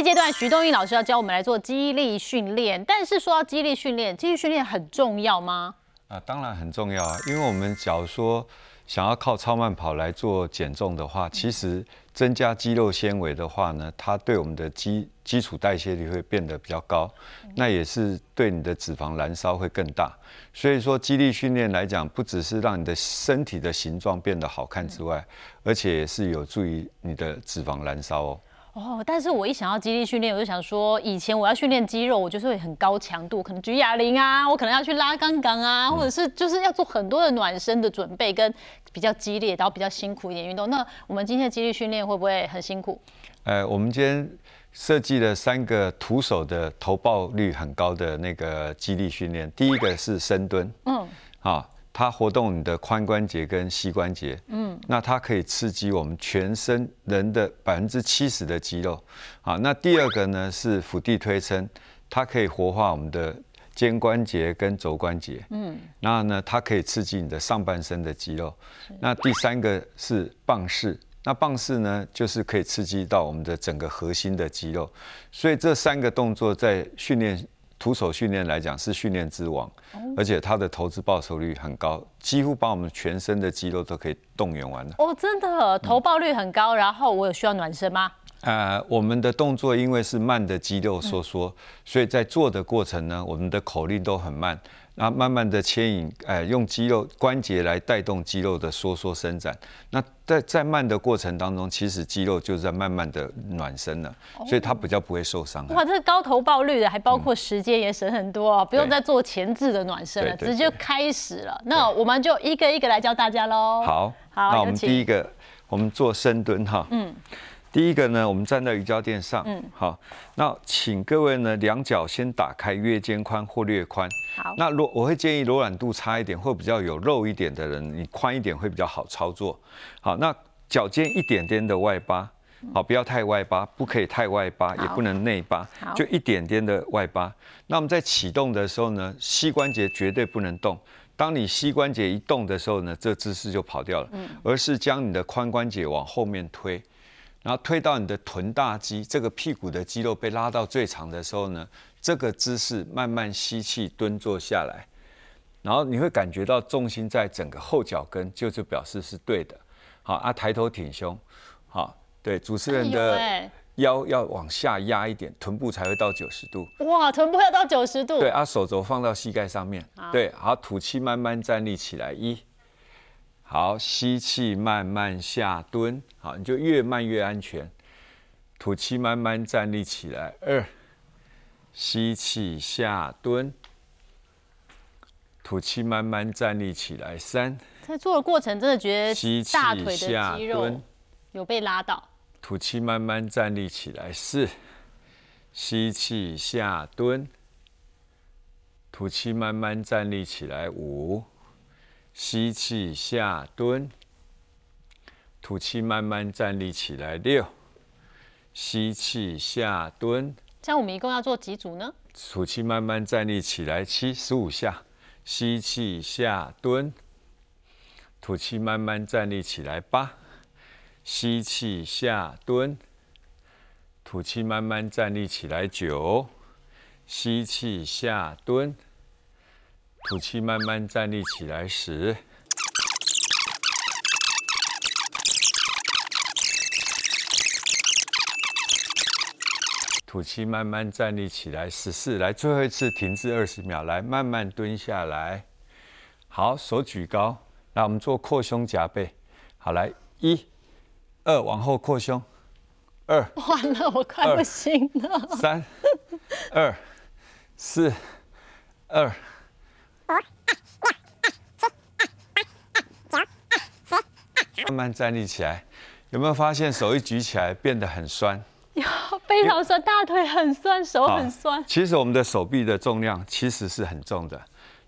这阶段徐东英老师要教我们来做肌力训练，但是说到肌力训练，肌力训练很重要吗？啊，当然很重要啊，因为我们假如说想要靠超慢跑来做减重的话，其实增加肌肉纤维的话呢，它对我们的基基础代谢率会变得比较高，那也是对你的脂肪燃烧会更大。所以说，肌力训练来讲，不只是让你的身体的形状变得好看之外，而且也是有助于你的脂肪燃烧哦。哦，但是我一想到肌力训练，我就想说，以前我要训练肌肉，我就是会很高强度，可能举哑铃啊，我可能要去拉杠杆啊，或者是就是要做很多的暖身的准备，跟比较激烈，然后比较辛苦一点运动。那我们今天的肌力训练会不会很辛苦？呃，我们今天设计了三个徒手的投报率很高的那个肌力训练，第一个是深蹲，嗯，好。它活动你的髋关节跟膝关节，嗯，那它可以刺激我们全身人的百分之七十的肌肉，好，那第二个呢是腹地推撑，它可以活化我们的肩关节跟肘关节，嗯，那呢它可以刺激你的上半身的肌肉，那第三个是棒式，那棒式呢就是可以刺激到我们的整个核心的肌肉，所以这三个动作在训练。徒手训练来讲是训练之王，而且它的投资报酬率很高，几乎把我们全身的肌肉都可以动员完了。哦，真的，投报率很高。然后我有需要暖身吗？呃，我们的动作因为是慢的肌肉收缩，所以在做的过程呢，我们的口令都很慢。那慢慢的牵引，哎，用肌肉关节来带动肌肉的收缩伸展。那在在慢的过程当中，其实肌肉就在慢慢的暖身了，所以它比较不会受伤。哇，这是高投报率的，还包括时间也省很多，不用再做前置的暖身了，直接开始了。那我们就一个一个来教大家喽。好，好，那我们第一个，我们做深蹲哈。嗯。第一个呢，我们站在瑜伽垫上，嗯，好，那请各位呢，两脚先打开约肩宽或略宽，好，那如我会建议柔软度差一点或比较有肉一点的人，你宽一点会比较好操作，好，那脚尖一点点的外八，好，不要太外八，不可以太外八，也不能内八，就一点点的外八。那我们在启动的时候呢，膝关节绝对不能动，当你膝关节一动的时候呢，这姿势就跑掉了，嗯，而是将你的髋关节往后面推。然后推到你的臀大肌，这个屁股的肌肉被拉到最长的时候呢，这个姿势慢慢吸气蹲坐下来，然后你会感觉到重心在整个后脚跟，就是表示是对的。好啊，抬头挺胸，好，对，主持人的腰要往下压一点，臀部才会到九十度。哇，臀部要到九十度。对啊，手肘放到膝盖上面。对，好，吐气慢慢站立起来，一。好，吸气，慢慢下蹲。好，你就越慢越安全。吐气，慢慢站立起来。二，吸气下蹲。吐气，慢慢站立起来。三，在做的过程，真的觉得大腿的肌肉有被拉到。吐气，慢慢站立起来。四，吸气下蹲。吐气，慢慢站立起来。五。吸气下蹲，吐气慢慢站立起来。六，吸气下蹲。这样我们一共要做几组呢？吐气慢慢站立起来。七十五下，吸气下蹲，吐气慢慢站立起来。八，吸气下蹲，吐气慢慢站立起来。九，吸气下蹲。吐气，慢慢站立起来。时，吐气，慢慢站立起来。十四，来最后一次停滞二十秒，来慢慢蹲下来。好，手举高，来我们做扩胸夹背。好，来一、二，往后扩胸。二，完了，我快不行了。三、二、四、二。慢慢站立起来，有没有发现手一举起来变得很酸？有，非常酸，大腿很酸，手很酸。其实我们的手臂的重量其实是很重的，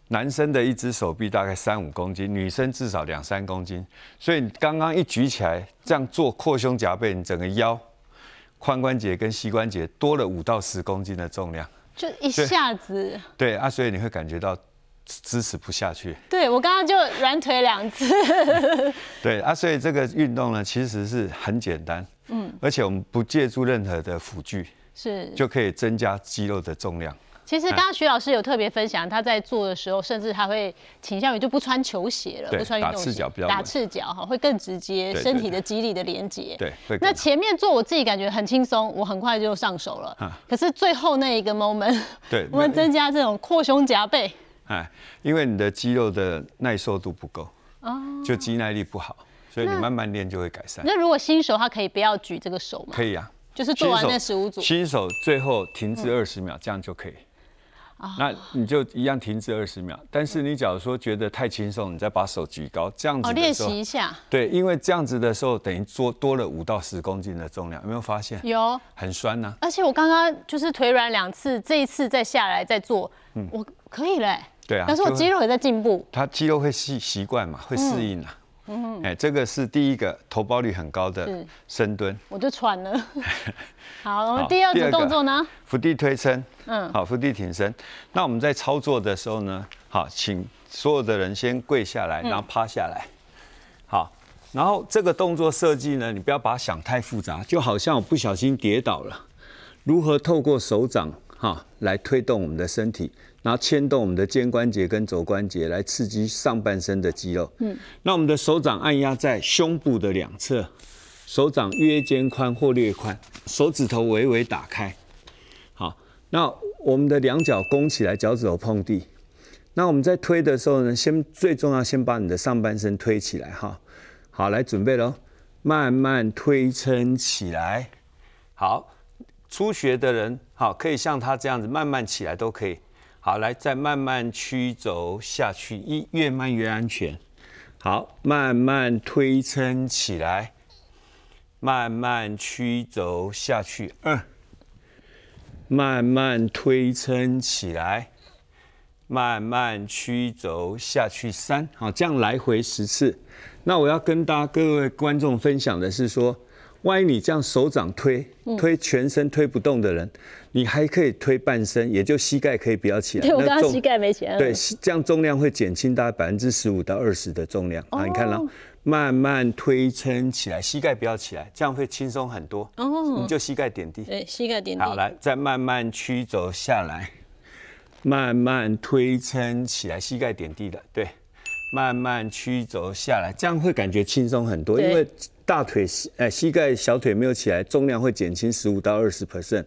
男生的一只手臂大概三五公斤，女生至少两三公斤。所以你刚刚一举起来，这样做扩胸夹背，你整个腰、髋关节跟膝关节多了五到十公斤的重量，就一下子。对啊，所以你会感觉到。支持不下去，对我刚刚就软腿两次。对啊，所以这个运动呢，其实是很简单，嗯，而且我们不借助任何的辅具，是。就可以增加肌肉的重量。其实刚刚徐老师有特别分享，他在做的时候，甚至他会倾向于就不穿球鞋了，不穿运动鞋，打赤脚比较打赤脚哈，会更直接身体的肌力的连接。对，那前面做我自己感觉很轻松，我很快就上手了。啊可是最后那一个 moment，对 我们增加这种扩胸夹背，哎，因为你的肌肉的耐受度不够，哦就肌耐力不好，所以你慢慢练就会改善。那如果新手他可以不要举这个手吗？可以啊，就是做完那十五组，嗯新手最后停止二十秒，这样就可以。那你就一样停止二十秒，但是你假如说觉得太轻松，你再把手举高，这样子，练习一下。对，因为这样子的时候，等于做多了五到十公斤的重量，有没有发现？有，很酸呐、而且我刚刚就是腿软两次，这一次再下来再做，嗯我可以嘞。嗯对啊但是我肌肉也在进步。它肌肉会习习惯嘛，会适应啊。嗯，哎，这个是第一个头包率很高的深蹲，我就喘了。好，我们第二组第二个动作呢？伏地推撑，嗯好，伏地挺身。那我们在操作的时候呢，好，请所有的人先跪下来，然后趴下来，好。然后这个动作设计呢，你不要把它想太复杂，就好像我不小心跌倒了，如何透过手掌哈来推动我们的身体，然后牵动我们的肩关节跟肘关节，来刺激上半身的肌肉。嗯，那我们的手掌按压在胸部的两侧，手掌约肩宽或略宽，手指头微微打开。好，那我们的两脚弓起来，脚趾头碰地。那我们在推的时候呢，先最重要，先把你的上半身推起来哈。好，来准备喽，慢慢推撑起来。好，初学的人好，可以像他这样子慢慢起来都可以。好，来再慢慢曲轴下去，一越慢越安全。好，慢慢推撑起来，慢慢曲轴下去，二。慢慢推撑起来，慢慢曲轴下去三，好，这样来回十次。那我要跟大家各位观众分享的是说，万一你这样手掌推推全身推不动的人，你还可以推半身，也就膝盖可以不要起来。对我刚刚膝盖没起来。对，这样重量会减轻大概百分之十五到二十的重量啊，你看了，慢慢推撑起来，膝盖不要起来，这样会轻松很多。哦你就膝盖点地。对，膝盖点地好，地。来，再慢慢曲肘下来，慢慢推撑起来，膝盖点地的，对，慢慢曲肘下来，这样会感觉轻松很多，因为大腿膝、呃膝盖、小腿没有起来，重量会减轻十五到二十 percent。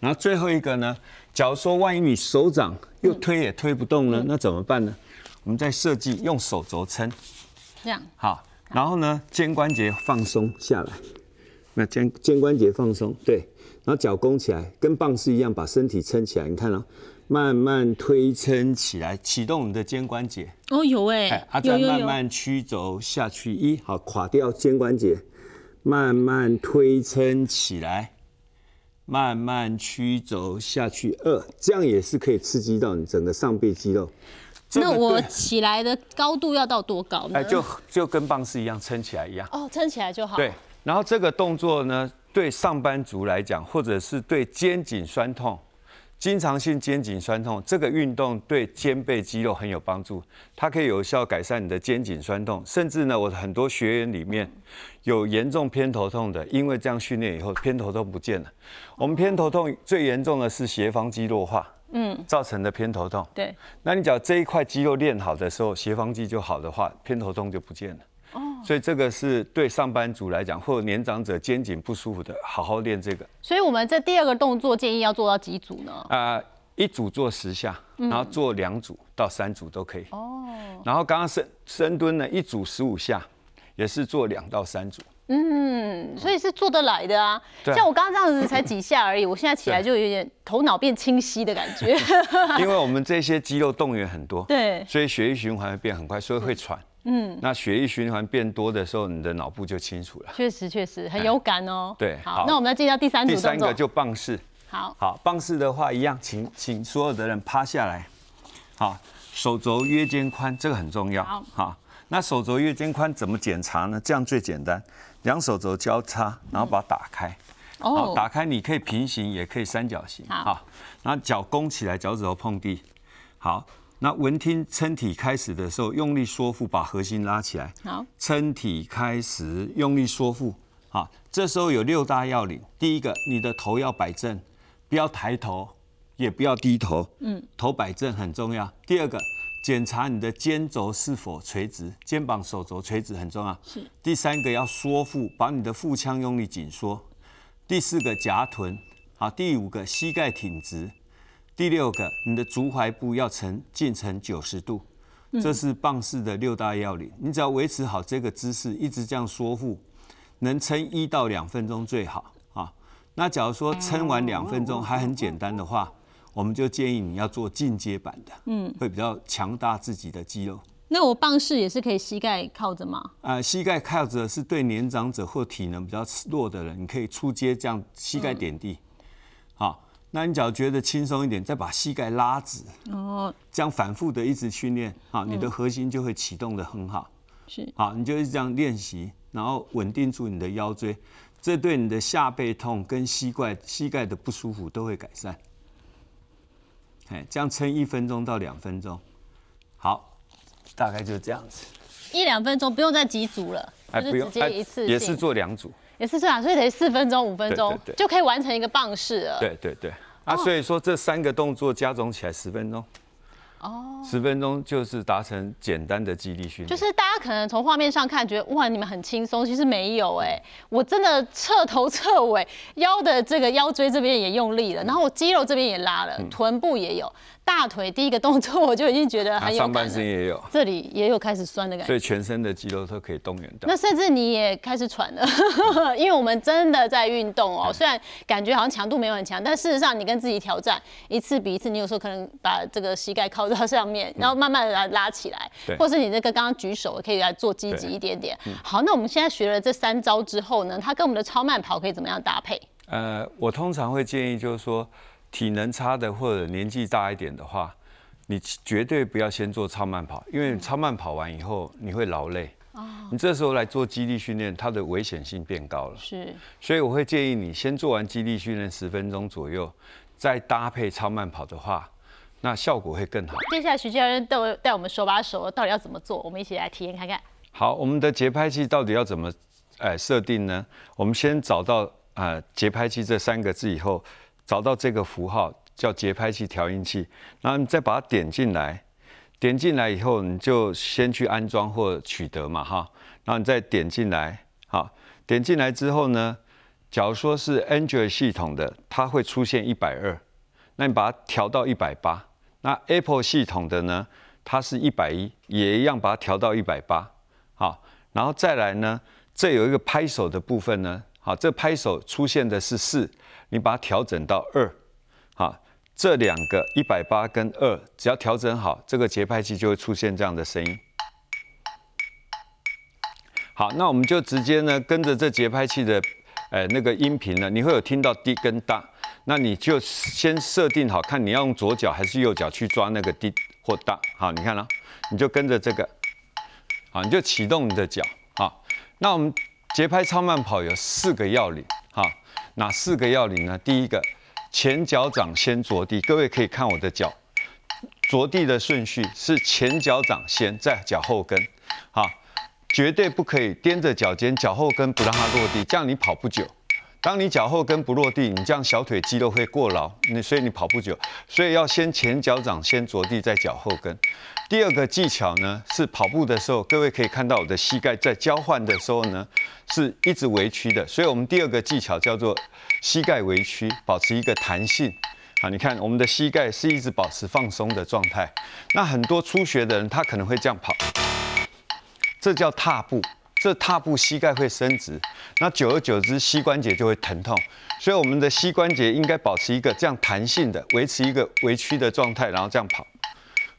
然后最后一个呢，假如说万一你手掌又推也推不动呢，那怎么办呢？我们在设计用手肘撑，这样，好，然后呢，肩关节放松下来，那肩肩关节放松，对，然后脚弓起来，跟棒式一样，把身体撑起来，你看哦，慢慢推撑起来，启动你的肩关节，哦，有哎。再慢慢曲轴下去，一好垮掉肩关节，慢慢推撑起来，慢慢曲轴下去，二，这样也是可以刺激到你整个上背肌肉。那我起来的高度要到多高呢？哎，就就跟棒式一样撑起来一样。哦，撑起来就好。对，然后这个动作呢，对上班族来讲，或者是对肩颈酸痛、经常性肩颈酸痛，这个运动对肩背肌肉很有帮助，它可以有效改善你的肩颈酸痛。甚至呢，我很多学员里面有严重偏头痛的，因为这样训练以后，偏头痛不见了。我们偏头痛最严重的是斜方肌弱化，嗯，造成的偏头痛。对，那你只要这一块肌肉练好的时候，斜方肌就好的话，偏头痛就不见了。哦，所以这个是对上班族来讲，或者年长者肩颈不舒服的，好好练这个。所以我们这第二个动作建议要做到几组呢？啊、一组做十下，然后做两组到三组都可以。哦。然后刚刚深深蹲呢，一组十五下，也是做两到三组。嗯，所以是做得来的啊。像我刚刚这样子才几下而已，我现在起来就有点头脑变清晰的感觉。因为我们这些肌肉动员很多，对，所以血液循环会变很快，所以会喘。嗯。那血液循环变多的时候，你的脑部就清楚了。确实确实很有感哦。对好好，那我们要进到第三。第三个就棒式。好，好，棒式的话一样，请请所有的人趴下来，好，手肘约肩宽，这个很重要。好那手肘约肩宽怎么检查呢？这样最简单，两手肘交叉，然后把它打开。好，哦，打开你可以平行，也可以三角形。好然后脚弓起来，脚趾头碰地。好，那文听撑体开始的时候，用力缩腹，把核心拉起来。好，撑体开始，用力缩腹。好，这时候有六大要领。第一个，你的头要摆正，不要抬头，也不要低头，嗯，头摆正很重要。第二个，检查你的肩轴是否垂直，肩膀、手肘垂直很重要。是。第三个要缩腹，把你的腹腔用力紧缩。第四个夹臀，好。第五个膝盖挺直。第六个，你的足踝部要呈近呈九十度。这是棒式的六大要领。你只要维持好这个姿势，一直这样缩腹，能撑一到两分钟最好啊。那假如说撑完两分钟还很简单的话，我们就建议你要做进阶版的，嗯，会比较强大自己的肌肉。那我棒式也是可以膝盖靠着吗？呃，膝盖靠着是对年长者或体能比较弱的人，你可以出街这样膝盖点地，好。那你只要觉得轻松一点，再把膝盖拉直，哦，这样反复的一直训练，好，你的核心就会启动的很好，是，好，你就这样练习，然后稳定住你的腰椎，这对你的下背痛跟膝盖膝盖的不舒服都会改善。哎，这样撑一分钟到两分钟，好，大概就这样子，一两分钟不用再几组了，哎，不用，直接一次也是做两组。也是这样，所以得四分钟、五分钟就可以完成一个棒式了。对对对，啊，所以说这三个动作加总起来十分钟。哦，十分钟就是达成简单的肌力训练。就是大家可能从画面上看觉得哇，你们很轻松，其实没有哎，我真的彻头彻尾，腰的这个腰椎这边也用力了，然后我肌肉这边也拉了，臀部也有。大腿第一个动作我就已经觉得很有上半身也有，这里也有开始酸的感觉，所以全身的肌肉都可以动员到。那甚至你也开始喘了，因为我们真的在运动哦。虽然感觉好像强度没有很强，但事实上你跟自己挑战一次比一次，你有时候可能把这个膝盖靠到上面，然后慢慢的来拉起来，或是你那个刚刚举手可以来做积极一点点。好，那我们现在学了这三招之后呢，它跟我们的超慢跑可以怎么样搭配？呃，我通常会建议就是说。体能差的或者年纪大一点的话，你绝对不要先做超慢跑，因为超慢跑完以后你会劳累。哦。你这时候来做肌力训练，它的危险性变高了。是。所以我会建议你先做完肌力训练十分钟左右，再搭配超慢跑的话，那效果会更好。接下来徐教练带我带我们手把手，到底要怎么做？我们一起来体验看看。好，我们的节拍器到底要怎么哎设定呢？我们先找到啊节拍器这三个字以后。找到这个符号叫节拍器调音器，然后你再把它点进来，点进来以后，你就先去安装或取得嘛哈，然后你再点进来，好，点进来之后呢，假如说是 Android 系统的，它会出现一百二，那你把它调到一百八，那 Apple 系统的呢，它是一百一，也一样把它调到一百八，好，然后再来呢，这有一个拍手的部分呢，好，这拍手出现的是四。你把它调整到二，好，这两个一百八跟二，只要调整好，这个节拍器就会出现这样的声音。好，那我们就直接呢跟着这节拍器的，呃，那个音频呢，你会有听到低跟大，那你就先设定好，看你要用左脚还是右脚去抓那个低或大。好，你看了，你就跟着这个，好，你就启动你的脚。好，那我们节拍超慢跑有四个要领，好。哪四个要领呢？第一个，前脚掌先着地。各位可以看我的脚着地的顺序是前脚掌先，在脚后跟。好，绝对不可以踮着脚尖，脚后跟不让它落地，这样你跑不久。当你脚后跟不落地，你这样小腿肌肉会过劳，你所以你跑不久。所以要先前脚掌先着地，再脚后跟。第二个技巧呢，是跑步的时候，各位可以看到我的膝盖在交换的时候呢，是一直微曲的。所以，我们第二个技巧叫做膝盖微曲，保持一个弹性。啊，你看我们的膝盖是一直保持放松的状态。那很多初学的人，他可能会这样跑，这叫踏步。这踏步膝盖会伸直，那久而久之膝关节就会疼痛。所以，我们的膝关节应该保持一个这样弹性的，维持一个微曲的状态，然后这样跑。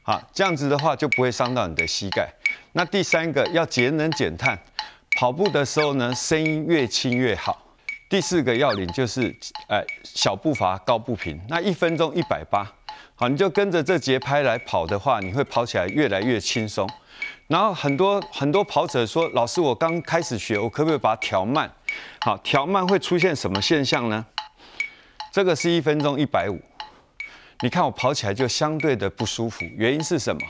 好，这样子的话就不会伤到你的膝盖。那第三个要节能减碳，跑步的时候呢，声音越轻越好。第四个要领就是，哎，小步伐高步频。那一分钟一百八，好，你就跟着这节拍来跑的话，你会跑起来越来越轻松。然后很多很多跑者说，老师，我刚开始学，我可不可以把它调慢？好，调慢会出现什么现象呢？这个是一分钟一百五。你看我跑起来就相对的不舒服，原因是什么？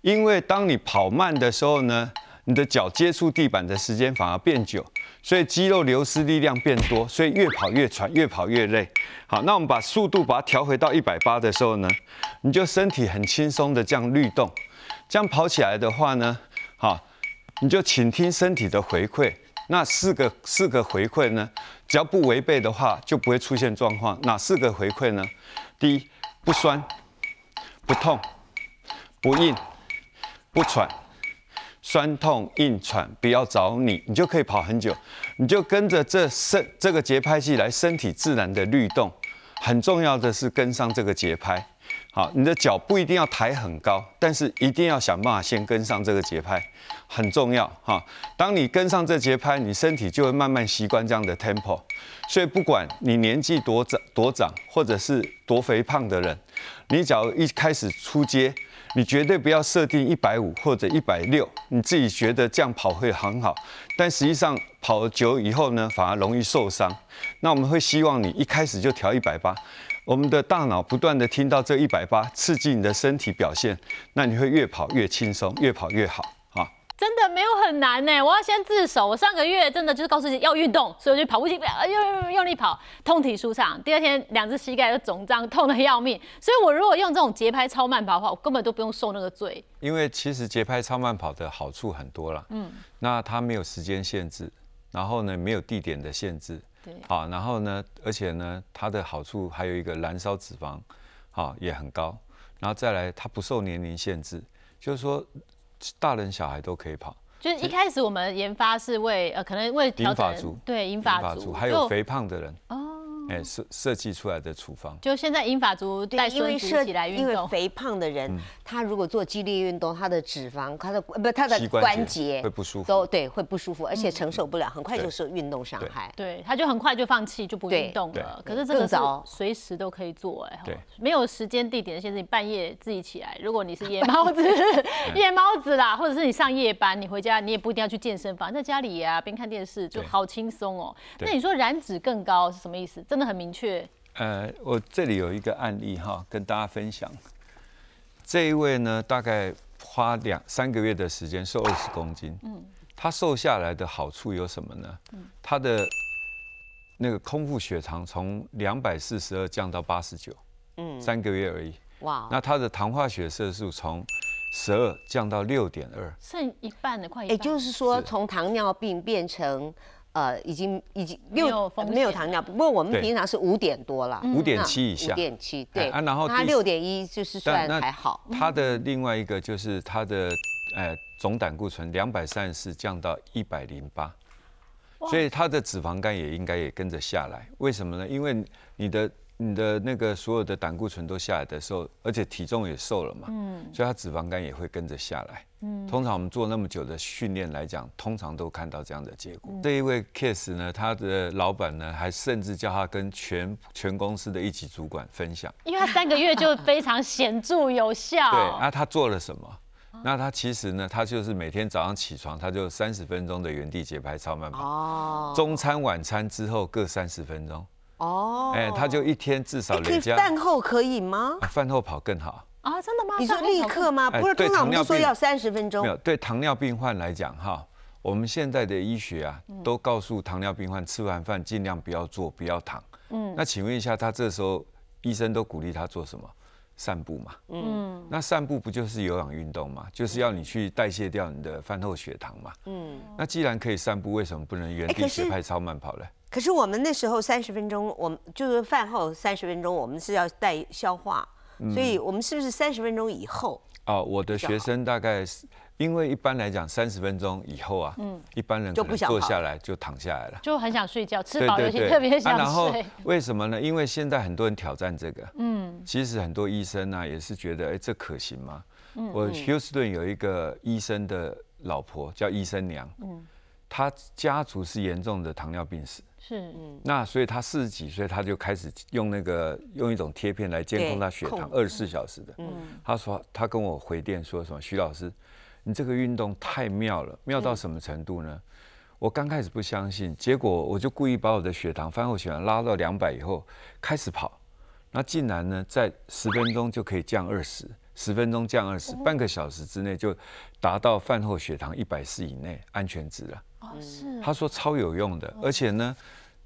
因为当你跑慢的时候呢，你的脚接触地板的时间反而变久，所以肌肉流失力量变多，所以越跑越喘，越跑越累。好，那我们把速度把它调回到一百八的时候呢，你就身体很轻松的这样律动，这样跑起来的话呢，好，你就倾听身体的回馈。那四个四个回馈呢，只要不违背的话，就不会出现状况。哪四个回馈呢？第一，不酸、不痛、不硬、不喘。酸痛硬喘不要找你，你就可以跑很久。你就跟着这身这个节拍器来，身体自然的律动。很重要的是跟上这个节拍。好，你的脚不一定要抬很高，但是一定要想办法先跟上这个节拍，很重要哈。当你跟上这节拍，你身体就会慢慢习惯这样的 tempo。所以不管你年纪多长多长，或者是多肥胖的人，你只要一开始出街。你绝对不要设定一百五或者一百六，你自己觉得这样跑会很好，但实际上跑久以后呢，反而容易受伤。那我们会希望你一开始就调一百八，我们的大脑不断的听到这一百八，刺激你的身体表现，那你会越跑越轻松，越跑越好。真的没有很难呢，我要先自首。我上个月真的就是告诉自己要运动，所以我就跑步机用用用力跑，通体舒畅。第二天两只膝盖都肿胀，痛得要命。所以我如果用这种节拍超慢跑的话，我根本都不用受那个罪。因为其实节拍超慢跑的好处很多了，嗯，那它没有时间限制，然后呢没有地点的限制，对，好，然后呢，而且呢它的好处还有一个燃烧脂肪，好也很高，然后再来它不受年龄限制，就是说。大人小孩都可以跑，就是一开始我们研发是为呃，可能为调整对银发族，还有肥胖的人哦。哎，设设计出来的处方，就现在英法族带孙子起来运动，因为肥胖的人，他如果做激烈运动，他的脂肪，他的不，他的关节会不舒服，都对会不舒服，而且承受不了，很快就是运动伤害。对，他就很快就放弃，就不运动了。可是这个是随时都可以做，哎，对，没有时间地点的限制，你半夜自己起来，如果你是夜猫子，夜猫子啦，或者是你上夜班，你回家你也不一定要去健身房，在家里啊边看电视就好轻松哦。那你说燃脂更高是什么意思？真的很明确。呃，我这里有一个案例哈，跟大家分享。这一位呢，大概花两三个月的时间瘦二十公斤。嗯，他瘦下来的好处有什么呢？嗯，他的那个空腹血糖从两百四十二降到八十九。嗯，三个月而已。哇！那他的糖化血色素从十二降到六点二，剩一半的快。也就是说，从糖尿病变成。呃，已经已经六没有糖尿病，不过我们平常是五点多了，五点七以下，五点七对啊，然后他六点一就是算还好。他的另外一个就是他的呃总胆固醇两百三十四降到一百零八，所以他的脂肪肝也应该也跟着下来。为什么呢？因为你的。你的那个所有的胆固醇都下来的时候，而且体重也瘦了嘛，嗯，所以它脂肪肝也会跟着下来。嗯，通常我们做那么久的训练来讲，通常都看到这样的结果。这一位 case 呢，他的老板呢，还甚至叫他跟全全公司的一级主管分享，因为他三个月就非常显著有效。对，那他做了什么？那他其实呢，他就是每天早上起床，他就三十分钟的原地节拍超慢跑，哦，中餐晚餐之后各三十分钟。哦，哎，他就一天至少累加。饭后可以吗？饭后跑更好啊，真的吗？你说立刻吗？不是，通常我们说要三十分钟。没有，对糖尿病患来讲哈，我们现在的医学啊，都告诉糖尿病患吃完饭尽量不要坐，不要躺。嗯，那请问一下，他这时候医生都鼓励他做什么？散步嘛。嗯，那散步不就是有氧运动嘛？就是要你去代谢掉你的饭后血糖嘛。嗯，那既然可以散步，为什么不能原地节拍超慢跑呢？可是我们那时候三十分钟，我们就是饭后三十分钟，我们是要带消化，所以我们是不是三十分钟以后？哦，我的学生大概是，因为一般来讲三十分钟以后啊，嗯，一般人就不想坐下来就躺下来了，就很想睡觉，吃饱有些特别想睡。然后为什么呢？因为现在很多人挑战这个，嗯，其实很多医生呢也是觉得，哎，这可行吗？嗯，我休斯顿有一个医生的老婆叫医生娘，嗯，他家族是严重的糖尿病史。是，嗯，那所以他四十几岁，他就开始用那个用一种贴片来监控他血糖，二十四小时的。嗯，他说他跟我回电说什么？徐老师，你这个运动太妙了，妙到什么程度呢？我刚开始不相信，结果我就故意把我的血糖饭后血糖拉到两百以后开始跑，那竟然呢在十分钟就可以降二十，十分钟降二十，半个小时之内就达到饭后血糖一百四以内安全值了。哦，是他说超有用的，而且呢，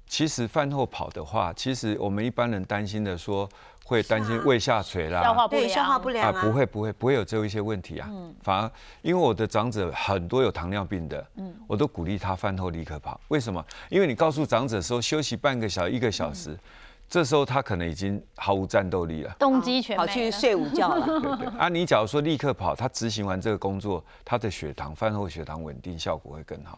其实饭后跑的话，其实我们一般人担心的说会担心胃下垂啦，消化不对，消化不良。啊，良啊，不会不会不会有这一些问题啊，嗯反而因为我的长者很多有糖尿病的，嗯我都鼓励他饭后立刻跑。为什么？因为你告诉长者说休息半个小时一个小时，这时候他可能已经毫无战斗力了。动机全跑去睡午觉了。对对啊，你假如说立刻跑，他执行完这个工作，他的血糖饭后血糖稳定效果会更好。